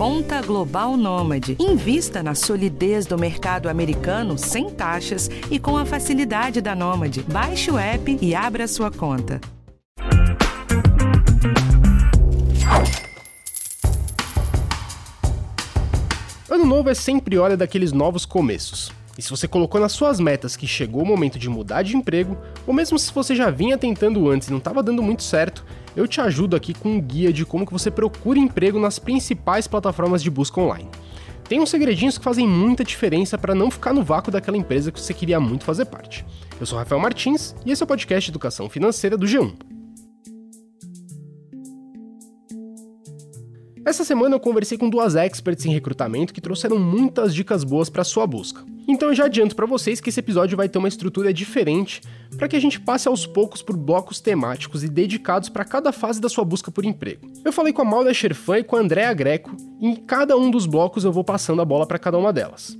Conta Global Nômade. Invista na solidez do mercado americano sem taxas e com a facilidade da Nômade. Baixe o app e abra sua conta. Ano novo é sempre hora daqueles novos começos. E se você colocou nas suas metas que chegou o momento de mudar de emprego, ou mesmo se você já vinha tentando antes e não estava dando muito certo, eu te ajudo aqui com um guia de como que você procura emprego nas principais plataformas de busca online. Tem uns segredinhos que fazem muita diferença para não ficar no vácuo daquela empresa que você queria muito fazer parte. Eu sou Rafael Martins e esse é o podcast Educação Financeira do G1. Essa semana eu conversei com duas experts em recrutamento que trouxeram muitas dicas boas para sua busca. Então eu já adianto para vocês que esse episódio vai ter uma estrutura diferente para que a gente passe aos poucos por blocos temáticos e dedicados para cada fase da sua busca por emprego. Eu falei com a Maura Scherfan e com a Andréa Greco e em cada um dos blocos eu vou passando a bola para cada uma delas.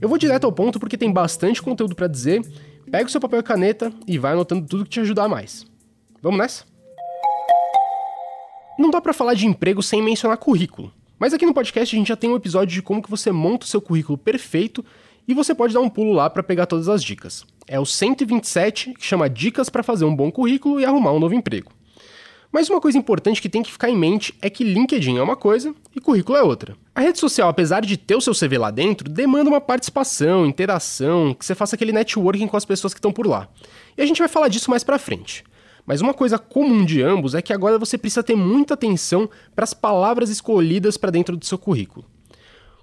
Eu vou direto ao ponto porque tem bastante conteúdo para dizer. Pega o seu papel e caneta e vai anotando tudo que te ajudar mais. Vamos nessa? Não dá para falar de emprego sem mencionar currículo. Mas aqui no podcast a gente já tem um episódio de como que você monta o seu currículo perfeito e você pode dar um pulo lá para pegar todas as dicas. É o 127, que chama Dicas para fazer um bom currículo e arrumar um novo emprego. Mas uma coisa importante que tem que ficar em mente é que LinkedIn é uma coisa e currículo é outra. A rede social, apesar de ter o seu CV lá dentro, demanda uma participação, interação, que você faça aquele networking com as pessoas que estão por lá. E a gente vai falar disso mais pra frente. Mas uma coisa comum de ambos é que agora você precisa ter muita atenção para as palavras escolhidas para dentro do seu currículo.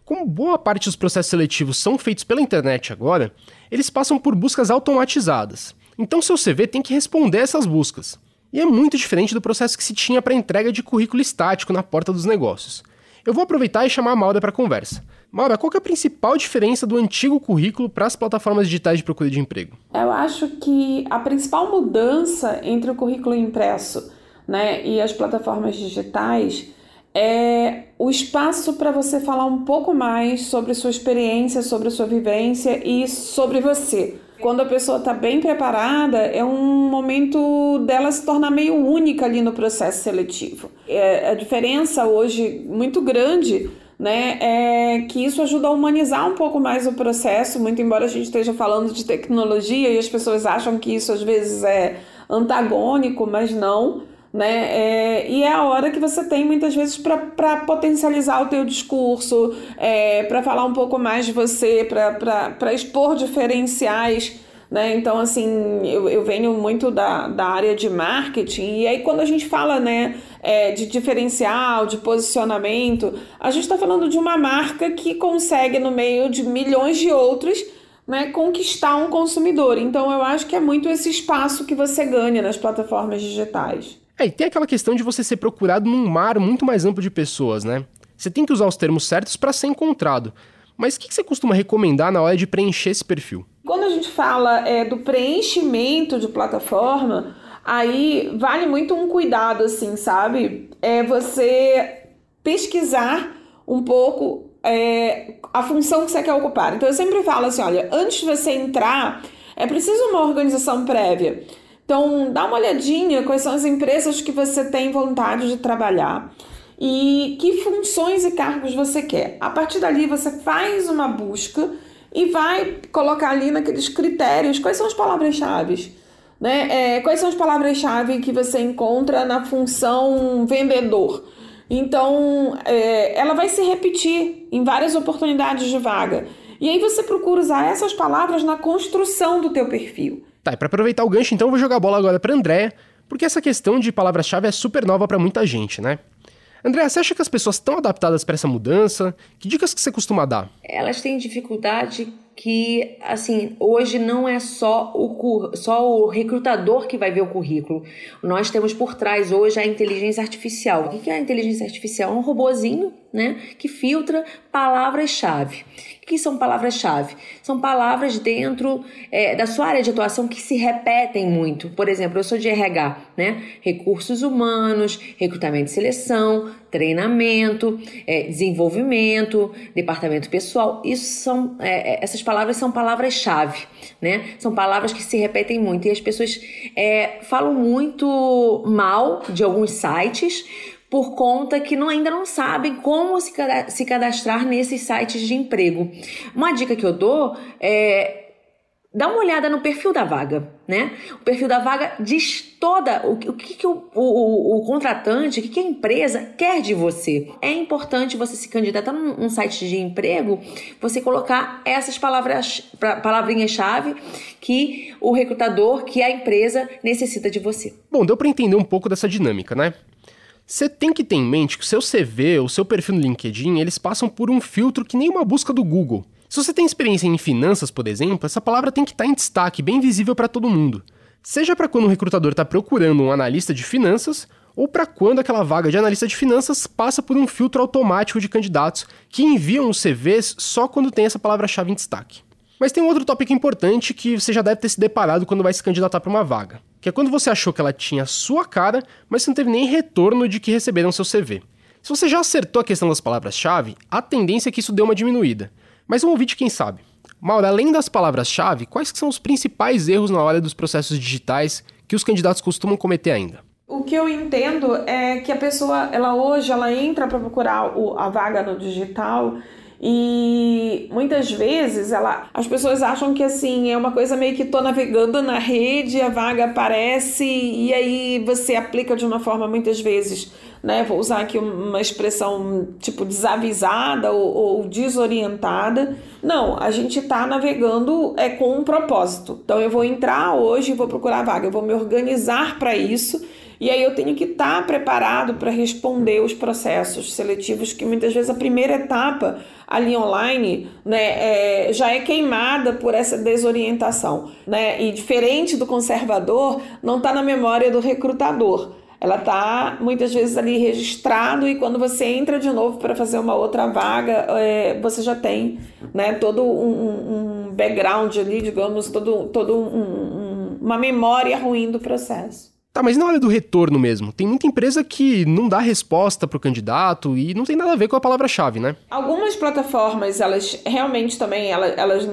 Como boa parte dos processos seletivos são feitos pela internet agora, eles passam por buscas automatizadas. Então seu CV tem que responder essas buscas. E é muito diferente do processo que se tinha para entrega de currículo estático na porta dos negócios. Eu vou aproveitar e chamar a Maura para conversa. Maura, qual é a principal diferença do antigo currículo para as plataformas digitais de procura de emprego? Eu acho que a principal mudança entre o currículo impresso né, e as plataformas digitais é o espaço para você falar um pouco mais sobre sua experiência, sobre sua vivência e sobre você. Quando a pessoa está bem preparada, é um momento dela se tornar meio única ali no processo seletivo. É, a diferença hoje muito grande né, é que isso ajuda a humanizar um pouco mais o processo, muito embora a gente esteja falando de tecnologia e as pessoas acham que isso às vezes é antagônico, mas não né? É, e é a hora que você tem muitas vezes para potencializar o teu discurso, é, para falar um pouco mais de você, para expor diferenciais. Né? Então, assim, eu, eu venho muito da, da área de marketing, e aí quando a gente fala né, é, de diferencial, de posicionamento, a gente está falando de uma marca que consegue, no meio de milhões de outros, né, conquistar um consumidor. Então, eu acho que é muito esse espaço que você ganha nas plataformas digitais. É, e tem aquela questão de você ser procurado num mar muito mais amplo de pessoas, né? Você tem que usar os termos certos para ser encontrado. Mas o que você costuma recomendar na hora de preencher esse perfil? Quando a gente fala é, do preenchimento de plataforma, aí vale muito um cuidado, assim, sabe? É você pesquisar um pouco é, a função que você quer ocupar. Então eu sempre falo assim: olha, antes de você entrar, é preciso uma organização prévia. Então, dá uma olhadinha quais são as empresas que você tem vontade de trabalhar e que funções e cargos você quer. A partir dali, você faz uma busca e vai colocar ali naqueles critérios quais são as palavras-chave. Né? É, quais são as palavras-chave que você encontra na função vendedor? Então, é, ela vai se repetir em várias oportunidades de vaga. E aí você procura usar essas palavras na construção do teu perfil. Tá, e para aproveitar o gancho, então, eu vou jogar a bola agora para André, porque essa questão de palavra-chave é super nova para muita gente, né? André, você acha que as pessoas estão adaptadas para essa mudança? Que dicas que você costuma dar? Elas têm dificuldade que, assim, hoje não é só o, só o recrutador que vai ver o currículo. Nós temos por trás hoje a inteligência artificial. O que é a inteligência artificial? É um robozinho, né, que filtra palavras-chave. O que são palavras-chave? São palavras dentro é, da sua área de atuação que se repetem muito. Por exemplo, eu sou de RH, né? Recursos humanos, recrutamento e seleção, treinamento, é, desenvolvimento, departamento pessoal. Isso são é, é essas palavras são palavras-chave, né? São palavras que se repetem muito e as pessoas é, falam muito mal de alguns sites por conta que não, ainda não sabem como se cadastrar nesses sites de emprego. Uma dica que eu dou é dá uma olhada no perfil da vaga, né? O perfil da vaga diz toda o, o que, que o, o, o, contratante, o que, que a empresa quer de você. É importante você se candidatar num, site de emprego, você colocar essas palavras, palavrinhas-chave que o recrutador, que a empresa necessita de você. Bom, deu para entender um pouco dessa dinâmica, né? Você tem que ter em mente que o seu CV, o seu perfil no LinkedIn, eles passam por um filtro que nem uma busca do Google. Se você tem experiência em finanças, por exemplo, essa palavra tem que estar em destaque, bem visível para todo mundo. Seja para quando o recrutador está procurando um analista de finanças, ou para quando aquela vaga de analista de finanças passa por um filtro automático de candidatos que enviam os CVs só quando tem essa palavra-chave em destaque. Mas tem um outro tópico importante que você já deve ter se deparado quando vai se candidatar para uma vaga, que é quando você achou que ela tinha a sua cara, mas não teve nem retorno de que receberam seu CV. Se você já acertou a questão das palavras-chave, a tendência é que isso dê uma diminuída. Mas vamos ouvir de quem sabe. Maura, além das palavras-chave, quais são os principais erros na hora dos processos digitais que os candidatos costumam cometer ainda? O que eu entendo é que a pessoa, ela hoje, ela entra para procurar a vaga no digital e muitas vezes ela, as pessoas acham que assim é uma coisa meio que tô navegando na rede, a vaga aparece e aí você aplica de uma forma muitas vezes, né? Vou usar aqui uma expressão tipo desavisada ou, ou desorientada. Não, a gente está navegando é com um propósito. Então eu vou entrar hoje vou procurar a vaga, eu vou me organizar para isso e aí eu tenho que estar tá preparado para responder os processos seletivos, que muitas vezes a primeira etapa ali online né, é, já é queimada por essa desorientação. Né? E diferente do conservador, não está na memória do recrutador. Ela está muitas vezes ali registrado e quando você entra de novo para fazer uma outra vaga, é, você já tem né, todo um, um background ali, digamos, todo, todo um, um, uma memória ruim do processo. Tá, mas na hora do retorno mesmo, tem muita empresa que não dá resposta pro candidato e não tem nada a ver com a palavra-chave, né? Algumas plataformas, elas realmente também, elas, elas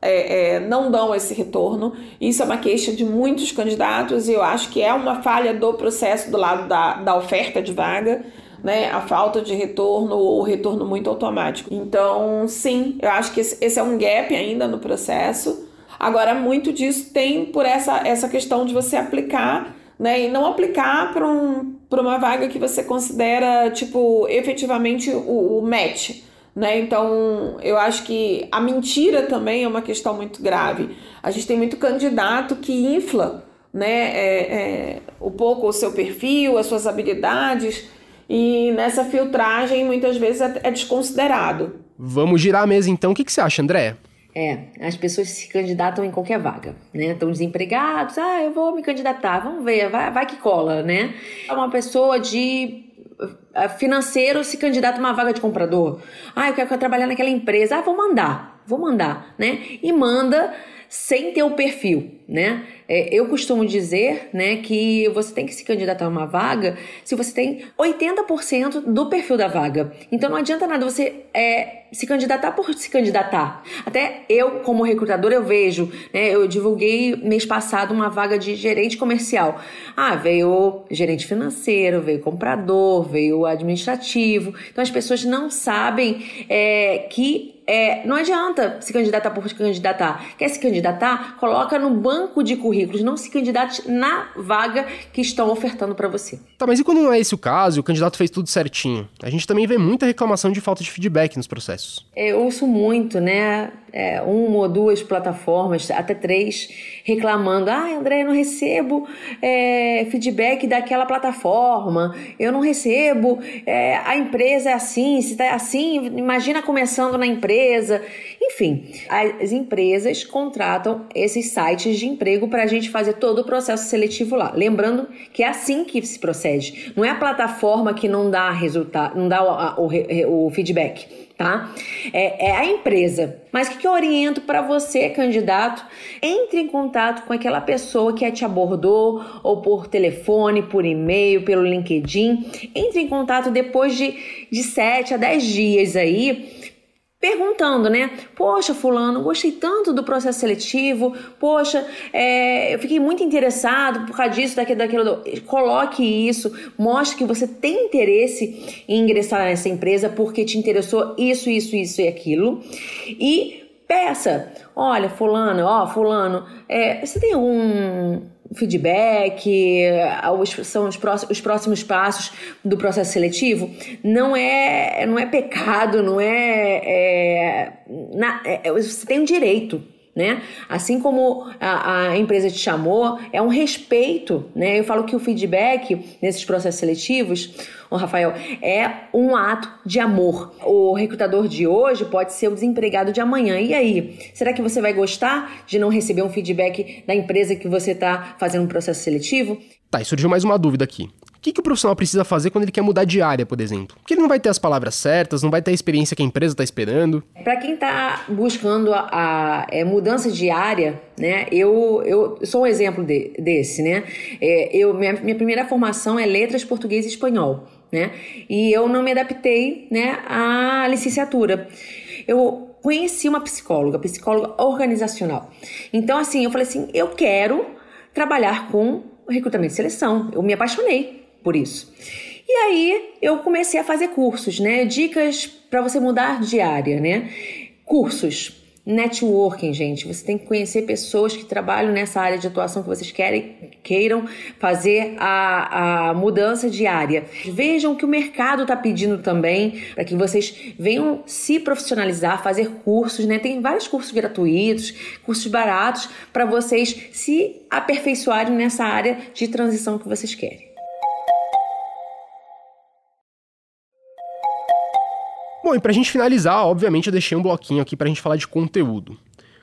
é, é, não dão esse retorno. Isso é uma queixa de muitos candidatos e eu acho que é uma falha do processo do lado da, da oferta de vaga. Né, a falta de retorno ou o retorno muito automático. Então, sim, eu acho que esse, esse é um gap ainda no processo. Agora, muito disso tem por essa, essa questão de você aplicar né? E não aplicar para um, uma vaga que você considera, tipo, efetivamente o, o match. Né? Então, eu acho que a mentira também é uma questão muito grave. A gente tem muito candidato que infla né, é, é, um pouco o seu perfil, as suas habilidades, e nessa filtragem muitas vezes é, é desconsiderado. Vamos girar a mesa então. O que, que você acha, André? É, as pessoas se candidatam em qualquer vaga, né? Estão desempregados, ah, eu vou me candidatar, vamos ver, vai, vai que cola, né? Uma pessoa de eh, financeiro se candidata a uma vaga de comprador. Ah, eu quero trabalhar naquela empresa, ah, vou mandar, vou mandar, né? E manda sem ter o perfil, né? É, eu costumo dizer, né, que você tem que se candidatar a uma vaga se você tem 80% do perfil da vaga. Então não adianta nada você é, se candidatar por se candidatar. Até eu, como recrutador, eu vejo, né, eu divulguei mês passado uma vaga de gerente comercial. Ah, veio gerente financeiro, veio comprador, veio administrativo. Então as pessoas não sabem é, que é, não adianta se candidatar por se candidatar. Quer se candidatar? Coloca no banco de currículos, não se candidate na vaga que estão ofertando para você. Tá, mas e quando não é esse o caso o candidato fez tudo certinho? A gente também vê muita reclamação de falta de feedback nos processos. É, eu ouço muito, né? É, uma ou duas plataformas, até três, reclamando: ah, André, eu não recebo é, feedback daquela plataforma, eu não recebo, é, a empresa é assim, se tá assim, imagina começando na empresa. Enfim, as empresas contratam esses sites de emprego para a gente fazer todo o processo seletivo lá. Lembrando que é assim que se procede. Não é a plataforma que não dá resultado, não dá o, o, o feedback tá? É, é, a empresa. Mas o que, que eu oriento para você, candidato? Entre em contato com aquela pessoa que te abordou, ou por telefone, por e-mail, pelo LinkedIn. Entre em contato depois de, de 7 a 10 dias aí perguntando, né? Poxa, fulano, gostei tanto do processo seletivo. Poxa, é, eu fiquei muito interessado por causa disso, daquilo, daquilo. Coloque isso, mostre que você tem interesse em ingressar nessa empresa porque te interessou isso, isso, isso e aquilo. E peça, olha, fulano, ó, fulano, é, você tem algum feedback, são os próximos, os próximos passos do processo seletivo, não é, não é pecado, não é, é, na, é você tem um direito né? Assim como a, a, empresa te chamou, é um respeito, né? Eu falo que o feedback nesses processos seletivos, o Rafael, é um ato de amor. O recrutador de hoje pode ser o desempregado de amanhã. E aí, será que você vai gostar de não receber um feedback da empresa que você está fazendo um processo seletivo? Tá, e surgiu mais uma dúvida aqui que, que o profissional precisa fazer quando ele quer mudar de área, por exemplo? Porque ele não vai ter as palavras certas, não vai ter a experiência que a empresa está esperando. Para quem está buscando a, a é, mudança de área, né? Eu, eu sou um exemplo de, desse, né? É, eu, minha, minha primeira formação é letras português e espanhol, né? E eu não me adaptei, né, à licenciatura. Eu conheci uma psicóloga, psicóloga organizacional. Então, assim, eu falei assim, eu quero trabalhar com recrutamento e seleção. Eu me apaixonei por isso. E aí eu comecei a fazer cursos, né? Dicas para você mudar de área, né? Cursos. Networking, gente. Você tem que conhecer pessoas que trabalham nessa área de atuação que vocês querem, queiram fazer a, a mudança de área. Vejam o que o mercado está pedindo também, para que vocês venham se profissionalizar, fazer cursos, né? Tem vários cursos gratuitos, cursos baratos, para vocês se aperfeiçoarem nessa área de transição que vocês querem. Bom, e pra gente finalizar, obviamente eu deixei um bloquinho aqui pra gente falar de conteúdo.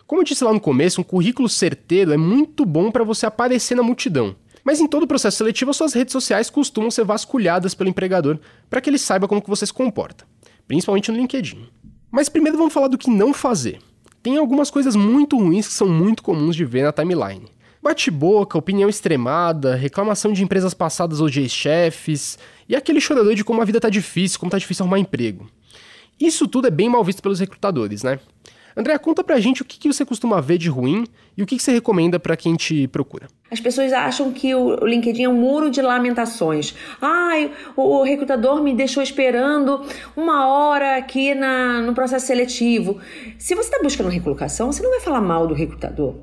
Como eu disse lá no começo, um currículo certeiro é muito bom para você aparecer na multidão. Mas em todo o processo seletivo, suas redes sociais costumam ser vasculhadas pelo empregador para que ele saiba como que você se comporta, principalmente no LinkedIn. Mas primeiro vamos falar do que não fazer. Tem algumas coisas muito ruins que são muito comuns de ver na timeline. Bate-boca, opinião extremada, reclamação de empresas passadas ou de ex-chefes, e aquele chorador de como a vida tá difícil, como tá difícil arrumar emprego. Isso tudo é bem mal visto pelos recrutadores, né? André, conta pra gente o que, que você costuma ver de ruim e o que, que você recomenda para quem te procura. As pessoas acham que o LinkedIn é um muro de lamentações. Ai, o recrutador me deixou esperando uma hora aqui na, no processo seletivo. Se você está buscando recolocação, você não vai falar mal do recrutador.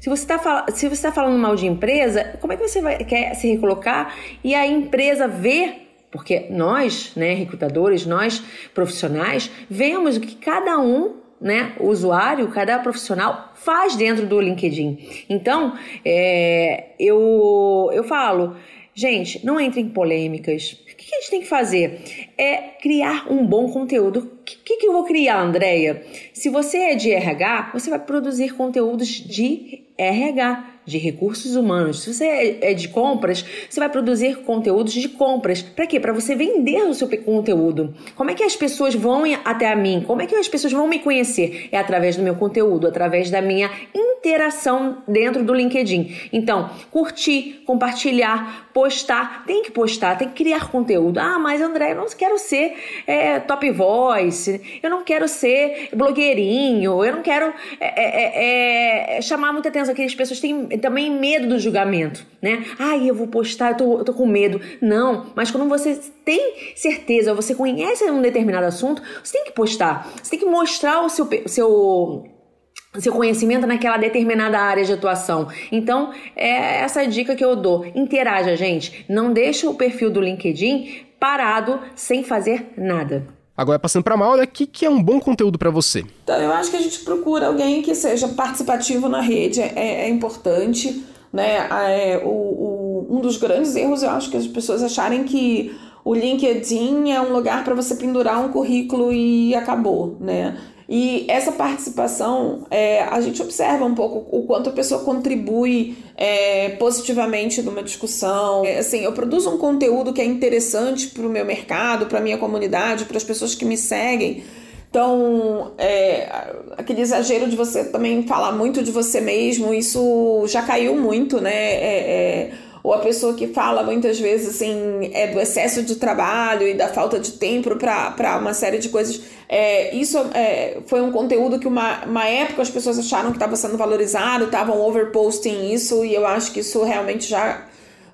Se você está você tá falando mal de empresa, como é que você vai, quer se recolocar e a empresa vê porque nós, né, recrutadores, nós profissionais, vemos o que cada um, né, usuário, cada profissional faz dentro do LinkedIn. Então, é, eu, eu falo, gente, não entre em polêmicas. O que a gente tem que fazer? É criar um bom conteúdo. O que, que, eu vou criar, Andréia? Se você é de RH, você vai produzir conteúdos de RH de recursos humanos. Se você é, é de compras, você vai produzir conteúdos de compras. Para quê? Para você vender o seu conteúdo. Como é que as pessoas vão até a mim? Como é que as pessoas vão me conhecer? É através do meu conteúdo, através da minha interação dentro do LinkedIn. Então, curtir, compartilhar, postar. Tem que postar, tem que criar conteúdo. Ah, mas André, eu não quero ser é, top voice, eu não quero ser blogueirinho, eu não quero é, é, é chamar muita atenção, que as pessoas têm também medo do julgamento, né? Ai, eu vou postar, eu tô, eu tô com medo. Não, mas quando você tem certeza, você conhece um determinado assunto, você tem que postar, você tem que mostrar o seu, seu seu conhecimento naquela determinada área de atuação. Então, é essa dica que eu dou. Interaja, gente. Não deixa o perfil do LinkedIn parado sem fazer nada. Agora, passando para a Maura, o que, que é um bom conteúdo para você? Então, eu acho que a gente procura alguém que seja participativo na rede, é, é importante. Né? É, o, o, um dos grandes erros, eu acho que as pessoas acharem que o LinkedIn é um lugar para você pendurar um currículo e acabou, né? E essa participação, é, a gente observa um pouco o quanto a pessoa contribui é, positivamente numa discussão. É, assim, eu produzo um conteúdo que é interessante para o meu mercado, para a minha comunidade, para as pessoas que me seguem. Então, é, aquele exagero de você também falar muito de você mesmo, isso já caiu muito, né? Ou a pessoa que fala muitas vezes assim é do excesso de trabalho e da falta de tempo para uma série de coisas. É, isso é, foi um conteúdo que uma, uma época as pessoas acharam que estava sendo valorizado, estavam overposting isso, e eu acho que isso realmente já,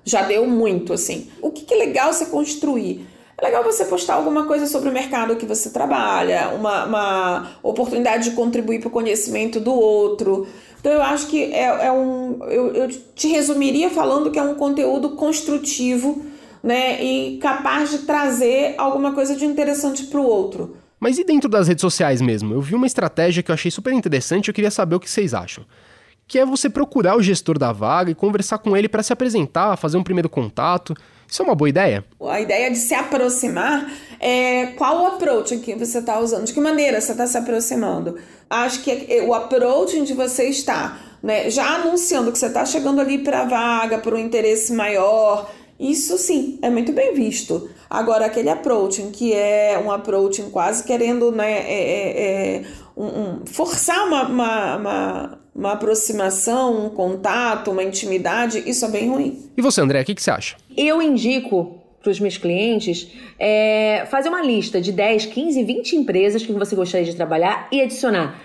já deu muito, assim. O que, que é legal você construir? É legal você postar alguma coisa sobre o mercado que você trabalha, uma, uma oportunidade de contribuir para o conhecimento do outro. Então eu acho que é, é um. Eu, eu te resumiria falando que é um conteúdo construtivo, né? E capaz de trazer alguma coisa de interessante para o outro. Mas e dentro das redes sociais mesmo? Eu vi uma estratégia que eu achei super interessante e eu queria saber o que vocês acham. Que é você procurar o gestor da vaga e conversar com ele para se apresentar, fazer um primeiro contato. Isso é uma boa ideia? A ideia de se aproximar é qual o approach que você está usando, de que maneira você está se aproximando. Acho que é, é o approach de você está, né, já anunciando que você está chegando ali para a vaga, para um interesse maior, isso sim é muito bem visto. Agora, aquele approach que é um approach quase querendo né, é, é, é um, um, forçar uma, uma, uma, uma, aproximação, um contato, uma intimidade, isso é bem ruim. E você, André, o que, que você acha? Eu indico para os meus clientes é, fazer uma lista de 10, 15, 20 empresas que você gostaria de trabalhar e adicionar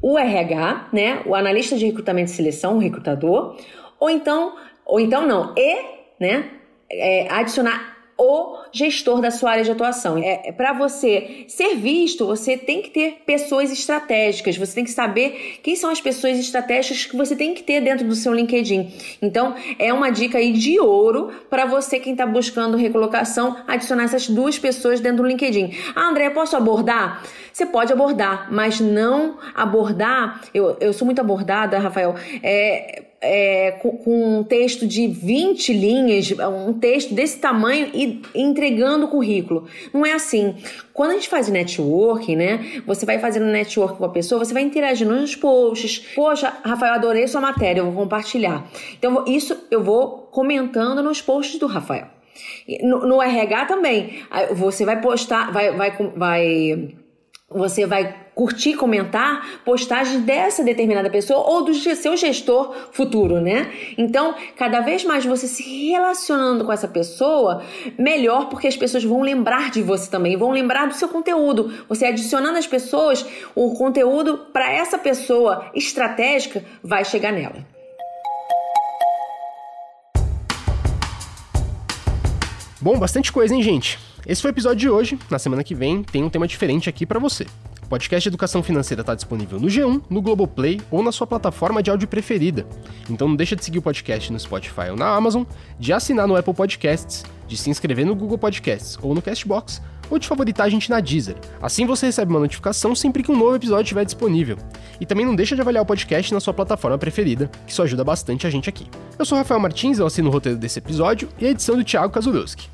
o RH, né, o analista de recrutamento e seleção, o recrutador, ou então, ou então não, e, né, é, adicionar o gestor da sua área de atuação. É, é para você ser visto, você tem que ter pessoas estratégicas, você tem que saber quem são as pessoas estratégicas que você tem que ter dentro do seu LinkedIn. Então, é uma dica aí de ouro para você quem está buscando recolocação, adicionar essas duas pessoas dentro do LinkedIn. Ah, André, posso abordar? Você pode abordar, mas não abordar. Eu, eu sou muito abordada, Rafael. É, é, com, com, um texto de 20 linhas, um texto desse tamanho e entregando o currículo. Não é assim. Quando a gente faz networking, né? Você vai fazendo network com a pessoa, você vai interagindo nos posts. Poxa, Rafael, adorei sua matéria, eu vou compartilhar. Então, isso eu vou comentando nos posts do Rafael. No, no RH também. Você vai postar, vai, vai, vai você vai curtir, comentar postagens dessa determinada pessoa ou do seu gestor futuro, né? Então, cada vez mais você se relacionando com essa pessoa, melhor, porque as pessoas vão lembrar de você também, vão lembrar do seu conteúdo. Você adicionando as pessoas, o conteúdo para essa pessoa estratégica vai chegar nela. Bom, bastante coisa, hein, gente? Esse foi o episódio de hoje. Na semana que vem tem um tema diferente aqui para você. O podcast de Educação Financeira está disponível no G1, no Globoplay ou na sua plataforma de áudio preferida. Então não deixa de seguir o podcast no Spotify ou na Amazon, de assinar no Apple Podcasts, de se inscrever no Google Podcasts ou no Castbox, ou de favoritar a gente na Deezer. Assim você recebe uma notificação sempre que um novo episódio estiver disponível. E também não deixa de avaliar o podcast na sua plataforma preferida, que isso ajuda bastante a gente aqui. Eu sou Rafael Martins, eu assino o roteiro desse episódio e a edição do Thiago Kazurowski.